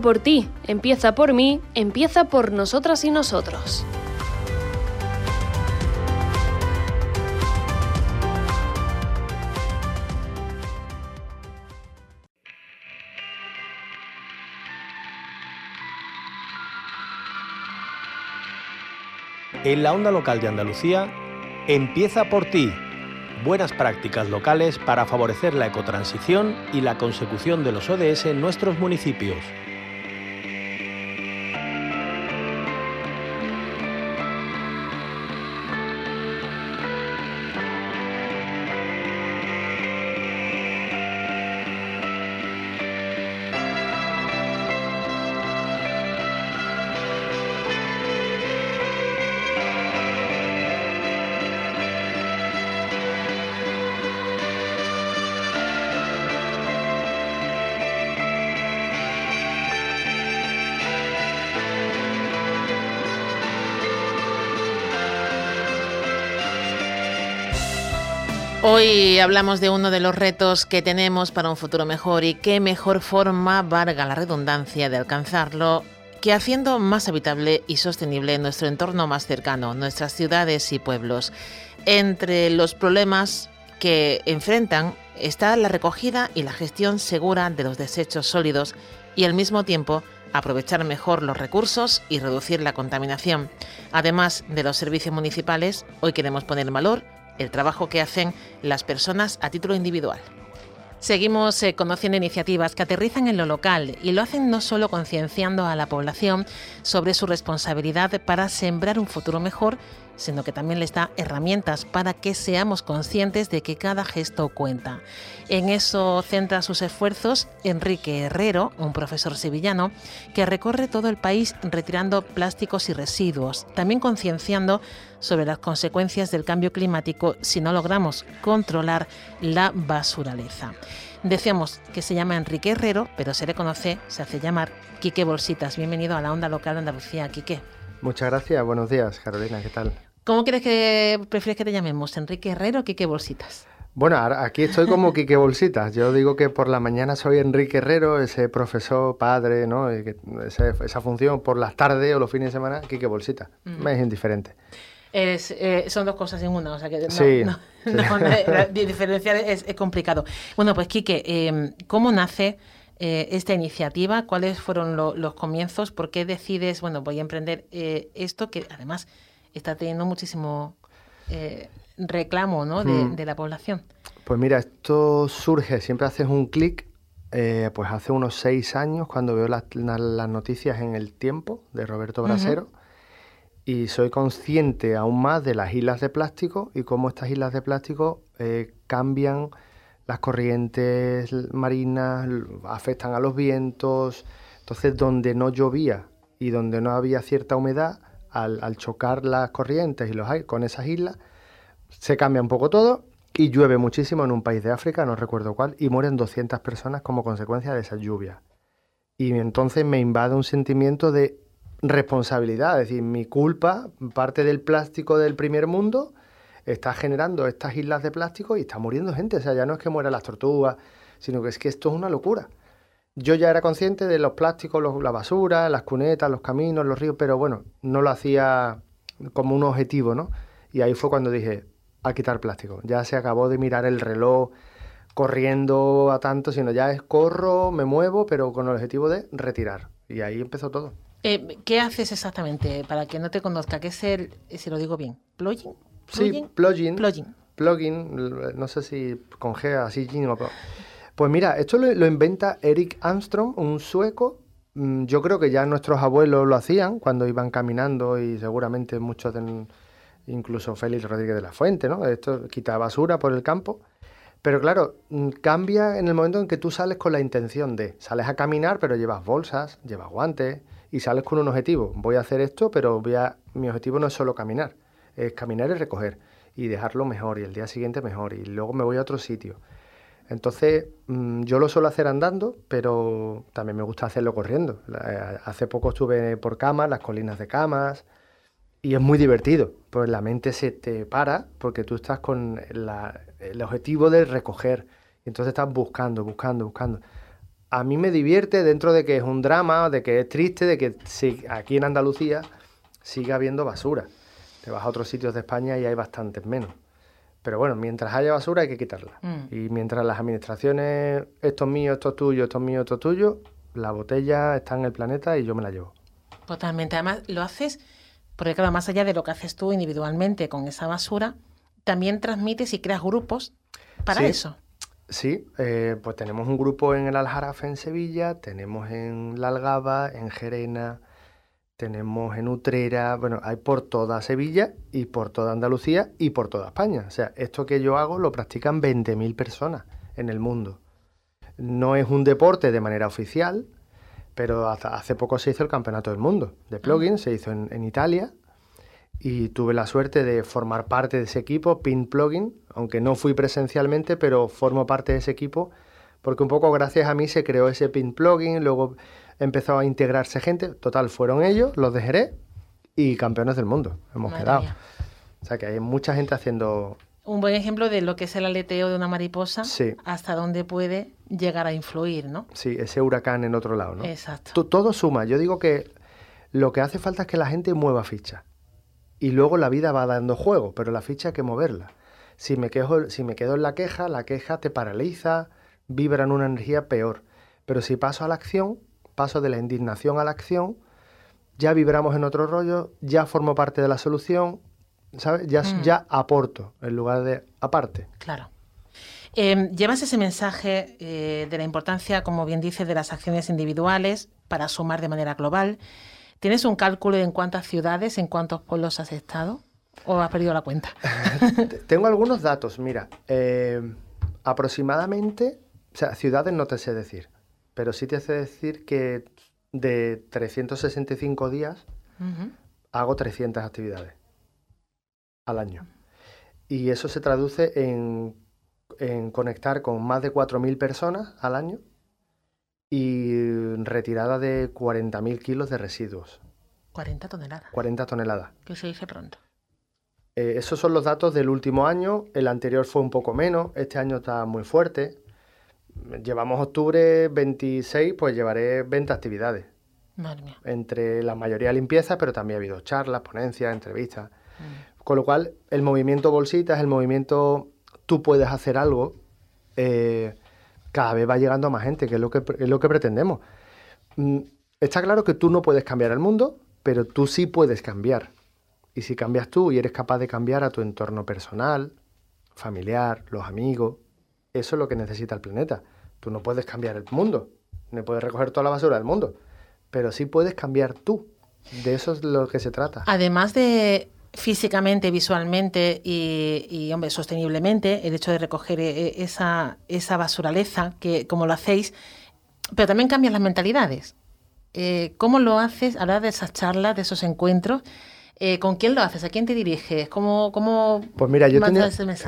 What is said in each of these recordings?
por ti, empieza por mí, empieza por nosotras y nosotros. En la onda local de Andalucía, empieza por ti. Buenas prácticas locales para favorecer la ecotransición y la consecución de los ODS en nuestros municipios. Hoy hablamos de uno de los retos que tenemos para un futuro mejor y qué mejor forma, valga la redundancia, de alcanzarlo que haciendo más habitable y sostenible nuestro entorno más cercano, nuestras ciudades y pueblos. Entre los problemas que enfrentan está la recogida y la gestión segura de los desechos sólidos y al mismo tiempo aprovechar mejor los recursos y reducir la contaminación. Además de los servicios municipales, hoy queremos poner en valor el trabajo que hacen las personas a título individual. Seguimos eh, conociendo iniciativas que aterrizan en lo local y lo hacen no solo concienciando a la población sobre su responsabilidad para sembrar un futuro mejor, sino que también les da herramientas para que seamos conscientes de que cada gesto cuenta. En eso centra sus esfuerzos Enrique Herrero, un profesor sevillano, que recorre todo el país retirando plásticos y residuos, también concienciando sobre las consecuencias del cambio climático si no logramos controlar la basuraleza. Decíamos que se llama Enrique Herrero, pero se le conoce, se hace llamar Quique Bolsitas. Bienvenido a la onda local de Andalucía, Quique. Muchas gracias, buenos días, Carolina, ¿qué tal? ¿Cómo quieres que prefieres que te llamemos? ¿Enrique Herrero o Quique Bolsitas? Bueno, aquí estoy como Quique Bolsitas. Yo digo que por la mañana soy Enrique Herrero, ese profesor, padre, ¿no? esa, función por las tardes o los fines de semana, Quique Bolsitas. Me es indiferente. Eh, son dos cosas en una, o sea que no, diferenciar es, complicado. Bueno, pues Quique, em, ¿cómo nace eh, esta iniciativa? ¿Cuáles fueron los comienzos? ¿Por qué decides, bueno, voy a emprender eh, esto que además está teniendo muchísimo reclamo ¿no? Mm. de, la población? Pues mira, esto surge, siempre haces un clic pues hace unos seis años cuando veo las, noticias en El Tiempo de Roberto Brasero y soy consciente aún más de las islas de plástico y cómo estas islas de plástico eh, cambian las corrientes marinas, afectan a los vientos. Entonces, donde no llovía y donde no había cierta humedad, al, chocar las corrientes y los con esas islas, se cambia un poco todo y llueve muchísimo en un país de África, no recuerdo cuál, y mueren 200 personas como consecuencia de esa lluvia. Y entonces me invade un sentimiento de responsabilidad, es decir, mi culpa, parte del plástico del primer mundo, está generando estas islas de plástico y está muriendo gente. O sea, ya no es que mueran las tortugas, sino que es que esto es una locura. Yo ya era consciente de los plásticos, la basura, las cunetas, los caminos, los ríos, pero bueno, no lo hacía como un objetivo, ¿no? Y ahí fue cuando dije, a quitar plástico. Ya se acabó de mirar el reloj corriendo a tanto, sino ya es corro, me muevo, pero con el objetivo de retirar. Y ahí empezó todo. Eh, ¿Qué haces exactamente para que no te conozca? ¿Qué es el, si lo digo bien, plugin? Sí, plugin. Plugin. Plugin, no sé si con G, así, o... Pues mira, esto lo, inventa Eric Armstrong, un sueco. Mm, yo creo que ya nuestros abuelos lo hacían cuando iban caminando y seguramente muchos, incluso Félix Rodríguez de la Fuente, ¿no? Esto quita basura por el campo. Pero claro, mm, cambia en el momento en que tú sales con la intención de, sales a caminar, pero llevas bolsas, llevas guantes y sales con un objetivo. Voy a hacer esto, pero voy a, mi objetivo no es solo caminar, es caminar y recoger y dejarlo mejor y el día siguiente mejor y luego me voy a otro sitio. Entonces, mm, yo lo suelo hacer andando, pero también me gusta hacerlo corriendo. Eh, hace poco estuve por Camas, las colinas de Camas, y es muy divertido, pues la mente se te para porque tú estás con el objetivo de recoger, y entonces estás buscando, buscando, buscando. A mí me divierte dentro de que es un drama, de que es triste, de que aquí en Andalucía sigue habiendo basura. Te vas a otros sitios de España y hay bastantes menos. Pero bueno, mientras haya basura hay que quitarla. Mm. Y mientras las administraciones, esto es mío, esto es tuyo, esto es mío, esto es tuyo, la botella está en el planeta y yo me la llevo. Totalmente. Además, lo haces porque, claro, más allá de lo que haces tú individualmente con esa basura, también transmites y creas grupos para eso. Sí, eh, pues tenemos un grupo en el Aljarafe en Sevilla, tenemos en La Algaba, en Gerena, tenemos en Utrera, bueno, hay por toda Sevilla y por toda Andalucía y por toda España. O sea, esto que yo hago lo practican 20.000 personas en el mundo. No es un deporte de manera oficial, pero hace poco se hizo el Campeonato del Mundo de plugin, se hizo en, Italia y tuve la suerte de formar parte de ese equipo, Pin Plugin, aunque no fui presencialmente, pero formo parte de ese equipo porque un poco gracias a mí se creó ese Pin Plugin, luego empezó a integrarse gente. Total, fueron ellos, los de Jerez y campeones del mundo. Hemos quedado. O sea que hay mucha gente haciendo. Un buen ejemplo de lo que es el aleteo de una mariposa, sí. hasta dónde puede llegar a influir, ¿no? Sí, ese huracán en otro lado, ¿no? Exacto. todo suma. Yo digo que lo que hace falta es que la gente mueva ficha. Y luego la vida va dando juego, pero la ficha hay que moverla. Si me, quejo, si me quedo en la queja, la queja te paraliza, vibra en una energía peor. Pero si paso a la acción, paso de la indignación a la acción, ya vibramos en otro rollo, ya formo parte de la solución, ¿sabes? Ya, mm. ya aporto en lugar de aparte. Claro. Em, llevas ese mensaje eh, de la importancia, como bien dices, de las acciones individuales para sumar de manera global. ¿Tienes un cálculo de en cuántas ciudades, en cuántos pueblos has estado? ¿O has perdido la cuenta? Tengo algunos datos, mira. Eh, aproximadamente, o sea, ciudades no te sé decir, pero sí te hace decir que de 365 días hago 300 actividades al año. Y eso se traduce en, conectar con más de 4.000 personas al año y retirada de 40.000 kilos de residuos. 40 toneladas. 40 toneladas. Que se dice pronto. Eh, esos son los datos del último año. El anterior fue un poco menos. Este año está muy fuerte llevamos octubre 26, pues llevaré 20 actividades. Madre mía. Entre la mayoría limpieza, pero también ha habido charlas, ponencias, entrevistas. Mm. Con lo cual, el movimiento bolsitas, el movimiento tú puedes hacer algo, eh, cada vez va llegando a más gente, que es lo que, es lo que pretendemos. Mm, está claro que tú no puedes cambiar el mundo, pero tú sí puedes cambiar. Y si cambias tú y eres capaz de cambiar a tu entorno personal, familiar, los amigos, eso es lo que necesita el planeta. Tú no puedes cambiar el mundo, no puedes recoger toda la basura del mundo, pero sí puedes cambiar tú. De eso es lo que se trata. Además de físicamente, visualmente y, hombre, sosteniblemente, el hecho de recoger eh, esa, esa basuraleza, que como lo hacéis, pero también cambian las mentalidades. Eh, ¿Cómo lo haces a la de esas charlas, de esos encuentros? Eh, ¿Con quién lo haces? ¿A quién te diriges? ¿Cómo, cómo pues mira, yo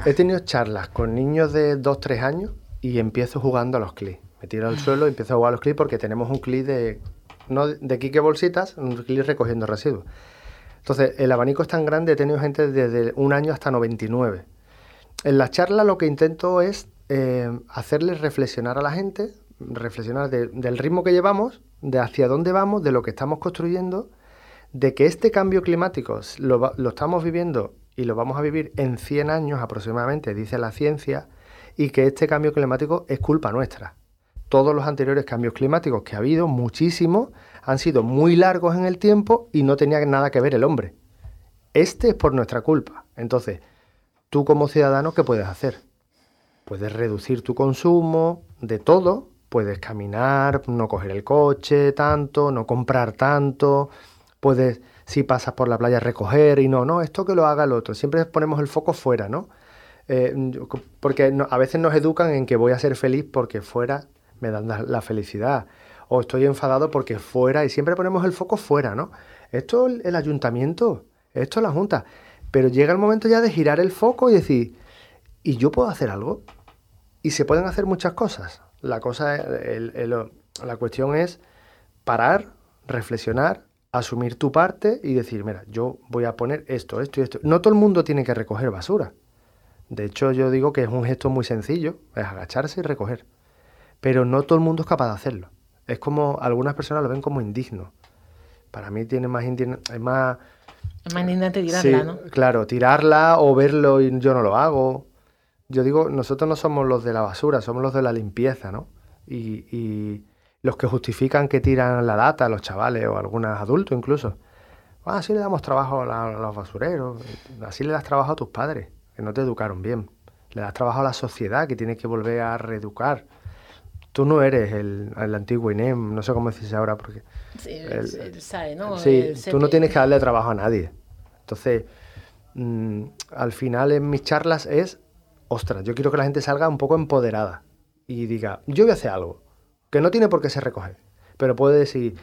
he tenido charlas con niños de 2, 3 años y empiezo jugando a los clics. Me tiro al suelo y empiezo a jugar a los clics porque tenemos un clic de, no de Quique Bolsitas, un clic recogiendo residuos. Entonces, el abanico es tan grande, he tenido gente desde un año hasta 99. En la charla lo que intento es eh, hacerles reflexionar a la gente, reflexionar del ritmo que llevamos, de hacia dónde vamos, de lo que estamos construyendo, de que este cambio climático lo, estamos viviendo y lo vamos a vivir en 100 años aproximadamente, dice la ciencia, y que este cambio climático es culpa nuestra. Todos los anteriores cambios climáticos que ha habido, muchísimos, han sido muy largos en el tiempo y no tenía nada que ver el hombre. Este es por nuestra culpa. Entonces, tú como ciudadano, ¿qué puedes hacer? Puedes reducir tu consumo de todo, puedes caminar, no coger el coche tanto, no comprar tanto, puedes, si pasas por la playa, recoger y no, no, esto que lo haga el otro. Siempre ponemos el foco fuera, ¿no? Eh, porque a veces nos educan en que voy a ser feliz porque fuera me dan la felicidad o estoy enfadado porque fuera, y siempre ponemos el foco fuera, ¿no? Esto el, el ayuntamiento, esto la Junta. Pero llega el momento ya de girar el foco y decir, ¿y yo puedo hacer algo? Y se pueden hacer muchas cosas. La, cosa, la cuestión es parar, reflexionar, asumir tu parte y decir, mira, yo voy a poner esto, esto y esto. No todo el mundo tiene que recoger basura. De hecho, yo digo que es un gesto muy sencillo, es agacharse y recoger. Pero no todo el mundo es capaz de hacerlo. Es como, algunas personas lo ven como indigno. Para mí tiene más es más... Es más indignante tirarla, ¿no? Claro, tirarla o verlo y yo no lo hago. Yo digo, nosotros no somos los de la basura, somos los de la limpieza, ¿no? Y, los que justifican que tiran la lata, los chavales o algunos adultos incluso. Ah, así le damos trabajo a, los basureros, así le das trabajo a tus padres, que no te educaron bien. Le das trabajo a la sociedad, que tiene que volver a reeducar tú no eres el, antiguo INEM, no sé cómo decís ahora, porque... Sí, el, SAE, ¿no? Sí, tú no tienes que darle trabajo a nadie. Entonces, mm, al final en mis charlas es, ostras, yo quiero que la gente salga un poco empoderada y diga, yo voy a hacer algo, que no tiene por qué se recoger, pero puede decir,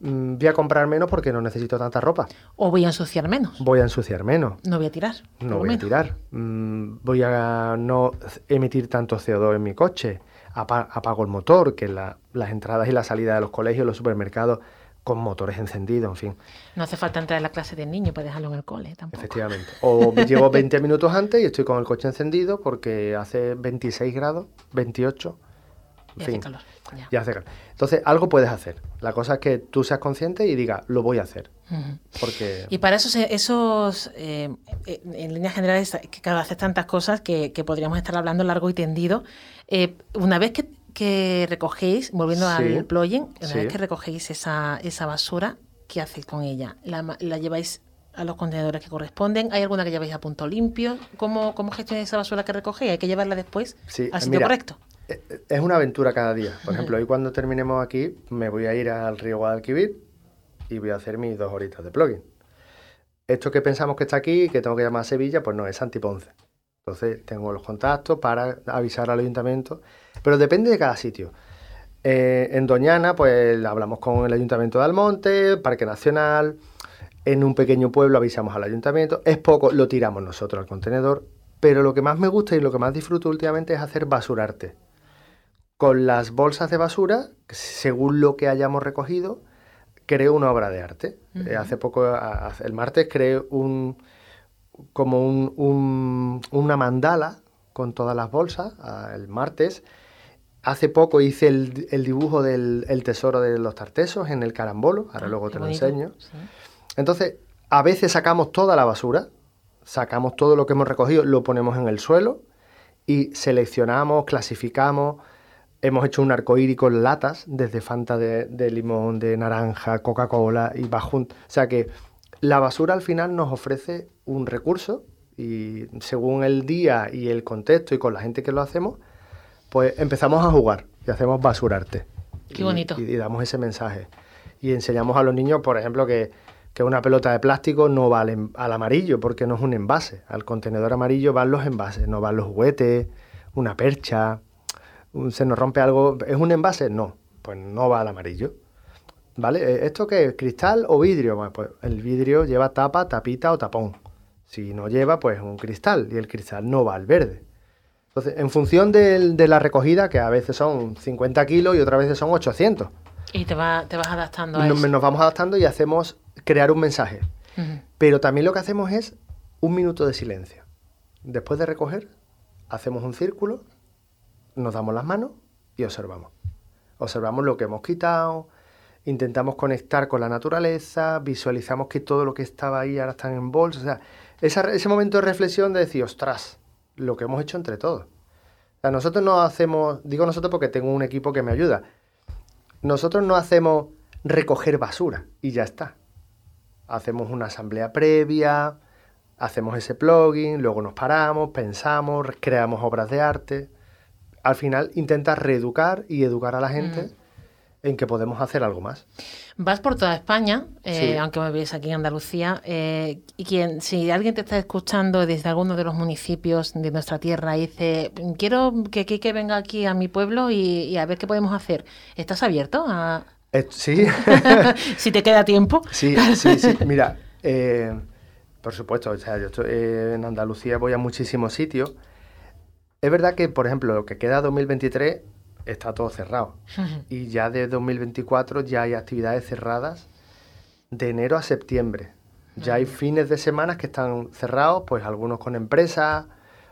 mm, voy a comprar menos porque no necesito tanta ropa. O voy a ensuciar menos. Voy a ensuciar menos. No voy a tirar. No voy a tirar. Mm, voy a no emitir tanto CO2 en mi coche apago el motor, que las entradas y la salida de los colegios, los supermercados, con motores encendidos, en fin. No hace falta entrar en la clase del niño para dejarlo en el cole tampoco. Efectivamente. O me llevo 20 minutos antes y estoy con el coche encendido porque hace 26 grados, 28. Y hace calor. Ya. hace calor. Entonces, algo puedes hacer. La cosa es que tú seas consciente y digas, lo voy a hacer. porque... Y para esos, esos eh, en líneas generales, que cada vez tantas cosas que, que podríamos estar hablando largo y tendido, eh, una vez que, recogéis, volviendo al plugin, una vez que recogéis esa, esa basura, ¿qué hacéis con ella? ¿La, lleváis a los contenedores que corresponden? ¿Hay alguna que lleváis a punto limpio? ¿Cómo, cómo gestionáis esa basura que recogéis? ¿Hay que llevarla después al sitio correcto? Es una aventura cada día. Por ejemplo, hoy cuando terminemos aquí, me voy a ir al río Guadalquivir y voy a hacer mis dos horitas de plugin. Esto que pensamos que está aquí, que tengo que llamar a Sevilla, pues no, es Santi Ponce. Entonces tengo los contactos para avisar al ayuntamiento, pero depende de cada sitio. Eh, en Doñana, pues hablamos con el ayuntamiento de Almonte, Parque Nacional. En un pequeño pueblo avisamos al ayuntamiento. Es poco, lo tiramos nosotros al contenedor. Pero lo que más me gusta y lo que más disfruto últimamente es hacer basurarte. Con las bolsas de basura, según lo que hayamos recogido, creo una obra de arte. Eh, hace poco, el martes, creé un, como un, una mandala con todas las bolsas el martes. Hace poco hice el, dibujo del tesoro de los tartesos en el carambolo, ahora ah, luego te lo enseño. Entonces, a veces sacamos toda la basura, sacamos todo lo que hemos recogido, lo ponemos en el suelo y seleccionamos, clasificamos. Hemos hecho un arcoíris con latas, desde Fanta de, de limón, de naranja, Coca-Cola y Bajun. O sea que la basura al final nos ofrece un recurso y según el día y el contexto y con la gente que lo hacemos, pues empezamos a jugar y hacemos basurarte. Qué bonito. Y, damos ese mensaje. Y enseñamos a los niños, por ejemplo, que, una pelota de plástico no va al, al, amarillo porque no es un envase. Al contenedor amarillo van los envases, no van los juguetes, una percha, se nos rompe algo. ¿Es un envase? No, pues no va al amarillo. ¿Vale? Eh, ¿Esto qué es? ¿Cristal o vidrio? Bueno, pues el vidrio lleva tapa, tapita o tapón. Si no lleva, pues un cristal y el cristal no va al verde. Entonces, en función de, la recogida, que a veces son 50 kilos y otras veces son 800. Y te, te vas adaptando a nos, eso. Nos vamos adaptando y hacemos crear un mensaje. Pero también lo que hacemos es un minuto de silencio. Después de recoger, hacemos un círculo, nos damos las manos y observamos. Observamos lo que hemos quitado, intentamos conectar con la naturaleza, visualizamos que todo lo que estaba ahí ahora está en bolsa. O sea, ese momento de reflexión de decir, ostras, lo que hemos hecho entre todos. O sea, nosotros no hacemos, digo nosotros porque tengo un equipo que me ayuda, nosotros no hacemos recoger basura y ya está. Hacemos una asamblea previa, hacemos ese plugin, luego nos paramos, pensamos, creamos obras de arte. Al final intentas reeducar y educar a la gente mm. en que podemos hacer algo más. Vas por toda España, eh, aunque me veis aquí en Andalucía, eh, y quien, si alguien te está escuchando desde alguno de los municipios de nuestra tierra y dice, quiero que Kike venga aquí a mi pueblo y, a ver qué podemos hacer, ¿estás abierto a...? Eh, sí. si te queda tiempo. Sí, sí, sí. Mira, por supuesto, o sea, yo estoy, en Andalucía voy a muchísimos sitios. Es verdad que, por ejemplo, lo que queda 2023 está todo cerrado. y ya de 2024 ya hay actividades cerradas de enero a septiembre. Ya hay fines de semana que están cerrados, pues algunos con empresas,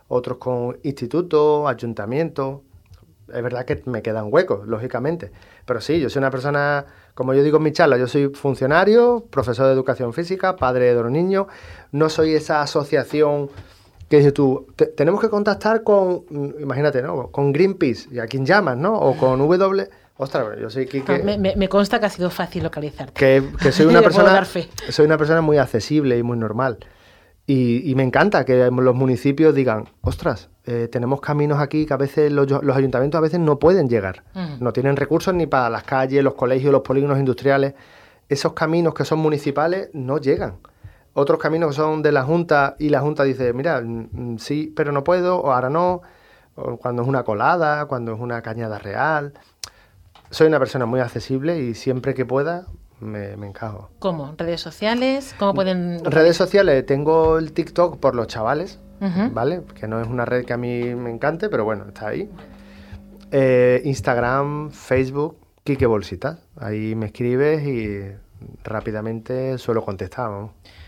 otros con institutos, ayuntamientos. Es verdad que me quedan huecos, lógicamente. Pero sí, yo soy una persona, como yo digo en mi charla, yo soy funcionario, profesor de educación física, padre de dos niños. No soy esa asociación que dices tú, tenemos que contactar con, mm, imagínate, ¿no? Con Greenpeace, y a quién llamas, ¿no? O con W. Ostras, yo soy Kike. Me, me, consta que ha sido fácil localizarte. Que, que soy una persona. Soy una persona muy accesible y muy normal. Y, y, me encanta que los municipios digan, ostras, eh, tenemos caminos aquí que a veces los, los, ayuntamientos a veces no pueden llegar. No tienen recursos ni para las calles, los colegios, los polígonos industriales. Esos caminos que son municipales no llegan otros caminos que son de la Junta y la Junta dice, mira, mm, mm, sí, pero no puedo, o ahora no, o cuando es una colada, cuando es una cañada real. Soy una persona muy accesible y siempre que pueda me, encajo. ¿Cómo? ¿Redes sociales? ¿Cómo pueden...? Redes sociales, tengo el TikTok por los chavales, ¿vale? Que no es una red que a mí me encante, pero bueno, está ahí. Eh, Instagram, Facebook, Kike Bolsitas. Ahí me escribes y rápidamente suelo contestar.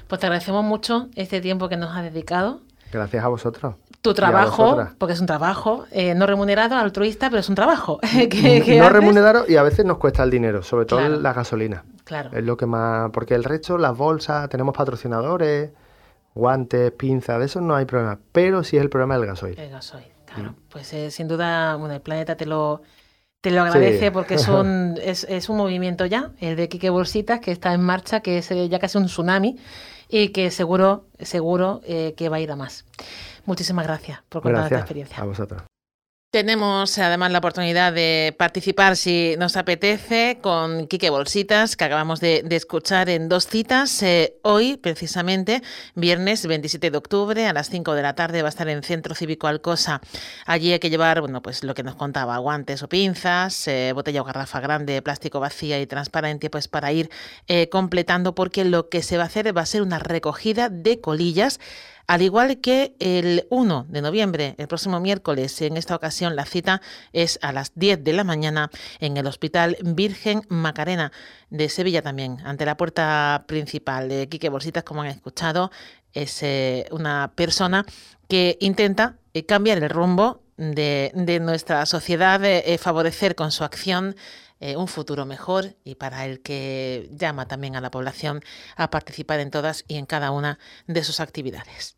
Pues te agradecemos mucho este tiempo que nos has dedicado. Gracias a vosotros. Tu trabajo, porque es un trabajo eh, no remunerado, altruista, pero es un trabajo. no remunerado y a veces nos cuesta el dinero, sobre todo la gasolina. Claro. Es lo que más. Porque el resto, las bolsas, tenemos patrocinadores, guantes, pinzas, de eso no hay problema. Pero sí es el problema del gasoil. El gasoil, claro. Pues eh, sin duda, bueno, el planeta te lo, te lo agradece porque es un, es, es, un movimiento ya, el de Quique Bolsitas, que está en marcha, que es eh, ya casi un tsunami y que seguro, seguro eh, que va a ir a más. Muchísimas gracias por contar esta experiencia. A vosotros. Tenemos además la oportunidad de participar, si nos apetece, con Quique Bolsitas, que acabamos de, escuchar en dos citas. Eh, hoy, precisamente, viernes 27 de octubre, a las 5 de la tarde, va a estar en Centro Cívico Alcosa. Allí hay que llevar, bueno, pues lo que nos contaba, guantes o pinzas, eh, botella o garrafa grande, plástico vacía y transparente, pues para ir eh, completando, porque lo que se va a hacer va a ser una recogida de colillas al igual que el 1 de noviembre, el próximo miércoles, en esta ocasión la cita es a las 10 de la mañana en el Hospital Virgen Macarena de Sevilla también, ante la puerta principal. De Quique Bolsitas, como han escuchado, es eh, una persona que intenta eh, cambiar el rumbo de, nuestra sociedad, eh, favorecer con su acción un futuro mejor y para el que llama también a la población a participar en todas y en cada una de sus actividades.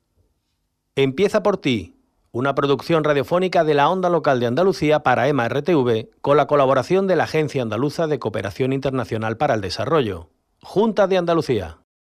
Empieza por ti, una producción radiofónica de la onda local de Andalucía para EMA RTV con la colaboración de la Agencia Andaluza de Cooperación Internacional para el Desarrollo, Junta de Andalucía.